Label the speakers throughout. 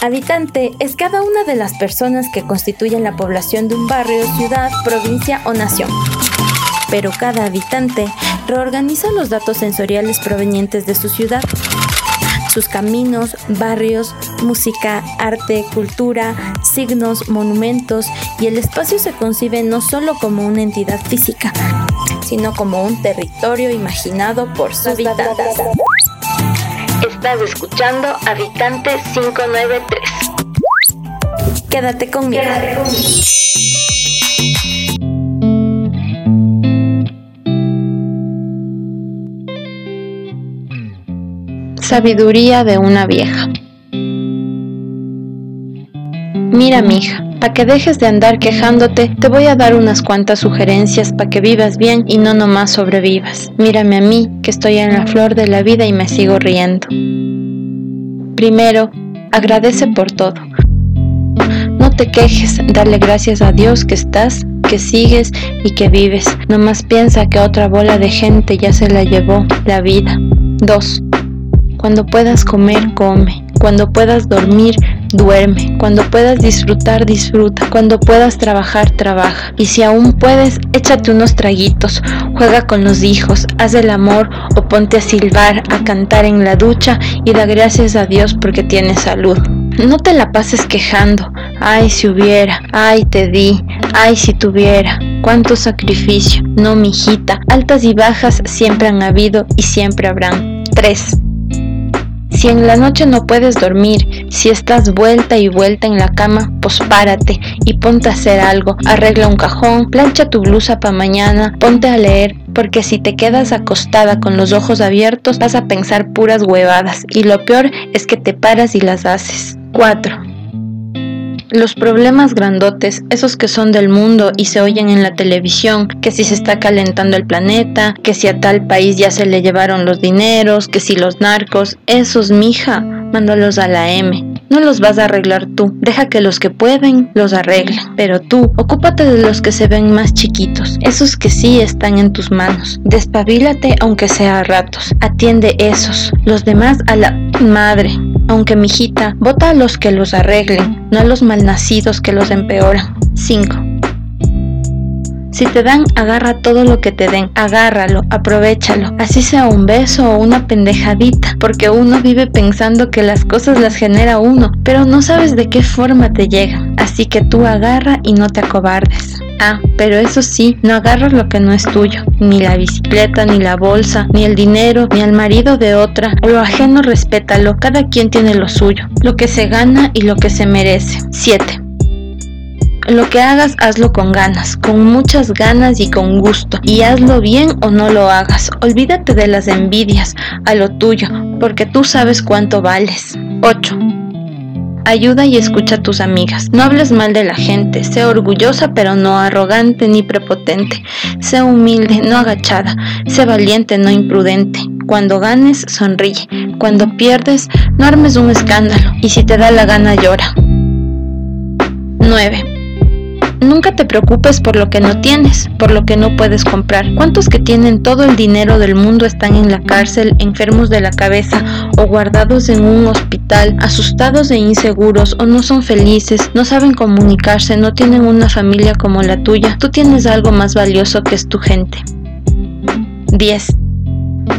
Speaker 1: Habitante es cada una de las personas que constituyen la población de un barrio, ciudad, provincia o nación. Pero cada habitante reorganiza los datos sensoriales provenientes de su ciudad sus caminos, barrios, música, arte, cultura, signos, monumentos y el espacio se concibe no solo como una entidad física, sino como un territorio imaginado por sus habitantes. Estás escuchando Habitante 593. Quédate conmigo. Quédate conmigo. Sabiduría de una vieja. Mira, mija, para que dejes de andar quejándote, te voy a dar unas cuantas sugerencias para que vivas bien y no nomás sobrevivas. Mírame a mí, que estoy en la flor de la vida y me sigo riendo. Primero, agradece por todo. No te quejes, dale gracias a Dios que estás, que sigues y que vives. Nomás piensa que otra bola de gente ya se la llevó la vida. 2. Cuando puedas comer, come. Cuando puedas dormir, duerme. Cuando puedas disfrutar, disfruta. Cuando puedas trabajar, trabaja. Y si aún puedes, échate unos traguitos. Juega con los hijos, haz el amor o ponte a silbar, a cantar en la ducha y da gracias a Dios porque tienes salud. No te la pases quejando. Ay, si hubiera. Ay, te di. Ay, si tuviera. Cuánto sacrificio. No, mijita. Altas y bajas siempre han habido y siempre habrán. 3. Si en la noche no puedes dormir, si estás vuelta y vuelta en la cama, pues párate y ponte a hacer algo. Arregla un cajón, plancha tu blusa para mañana, ponte a leer, porque si te quedas acostada con los ojos abiertos vas a pensar puras huevadas y lo peor es que te paras y las haces. 4. Los problemas grandotes, esos que son del mundo y se oyen en la televisión, que si se está calentando el planeta, que si a tal país ya se le llevaron los dineros, que si los narcos, esos, mija, mándalos a la M. No los vas a arreglar tú, deja que los que pueden los arreglen, pero tú ocúpate de los que se ven más chiquitos, esos que sí están en tus manos. Despabilate aunque sea a ratos, atiende esos, los demás a la madre. Aunque mijita, vota a los que los arreglen, no a los malnacidos que los empeoran. 5. Si te dan, agarra todo lo que te den, agárralo, aprovechalo, así sea un beso o una pendejadita, porque uno vive pensando que las cosas las genera uno, pero no sabes de qué forma te llegan, así que tú agarra y no te acobardes. Ah, pero eso sí, no agarras lo que no es tuyo, ni la bicicleta, ni la bolsa, ni el dinero, ni al marido de otra. Lo ajeno respétalo, cada quien tiene lo suyo, lo que se gana y lo que se merece. 7. Lo que hagas, hazlo con ganas, con muchas ganas y con gusto. Y hazlo bien o no lo hagas. Olvídate de las envidias a lo tuyo, porque tú sabes cuánto vales. 8. Ayuda y escucha a tus amigas. No hables mal de la gente. Sé orgullosa pero no arrogante ni prepotente. Sé humilde, no agachada. Sé valiente, no imprudente. Cuando ganes, sonríe. Cuando pierdes, no armes un escándalo. Y si te da la gana, llora. 9. Nunca te preocupes por lo que no tienes, por lo que no puedes comprar. ¿Cuántos que tienen todo el dinero del mundo están en la cárcel, enfermos de la cabeza o guardados en un hospital, asustados e inseguros o no son felices, no saben comunicarse, no tienen una familia como la tuya? Tú tienes algo más valioso que es tu gente. 10.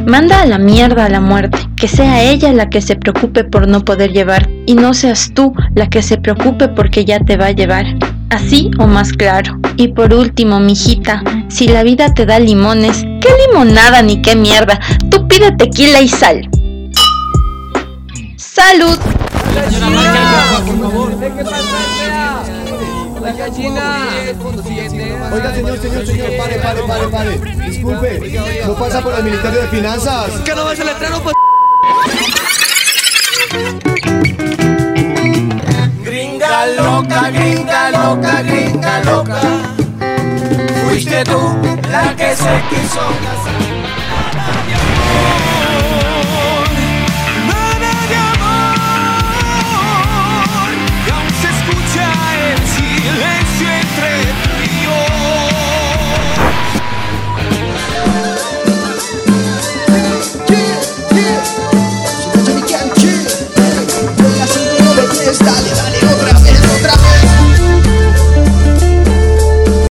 Speaker 1: Manda a la mierda a la muerte, que sea ella la que se preocupe por no poder llevar y no seas tú la que se preocupe porque ya te va a llevar así o más claro. Y por último, mijita, si la vida te da limones, ¿qué limonada ni qué mierda? Tú pide tequila y sal. ¡Salud!
Speaker 2: Oiga, señor, señor, señor, pare, pare, pare, pare. Disculpe, ¿no pasa por el Ministerio de Finanzas?
Speaker 3: ¿Qué no ves el letrero, pues?
Speaker 4: Loca, gringa loca. Fuiste tú la que se quiso casar.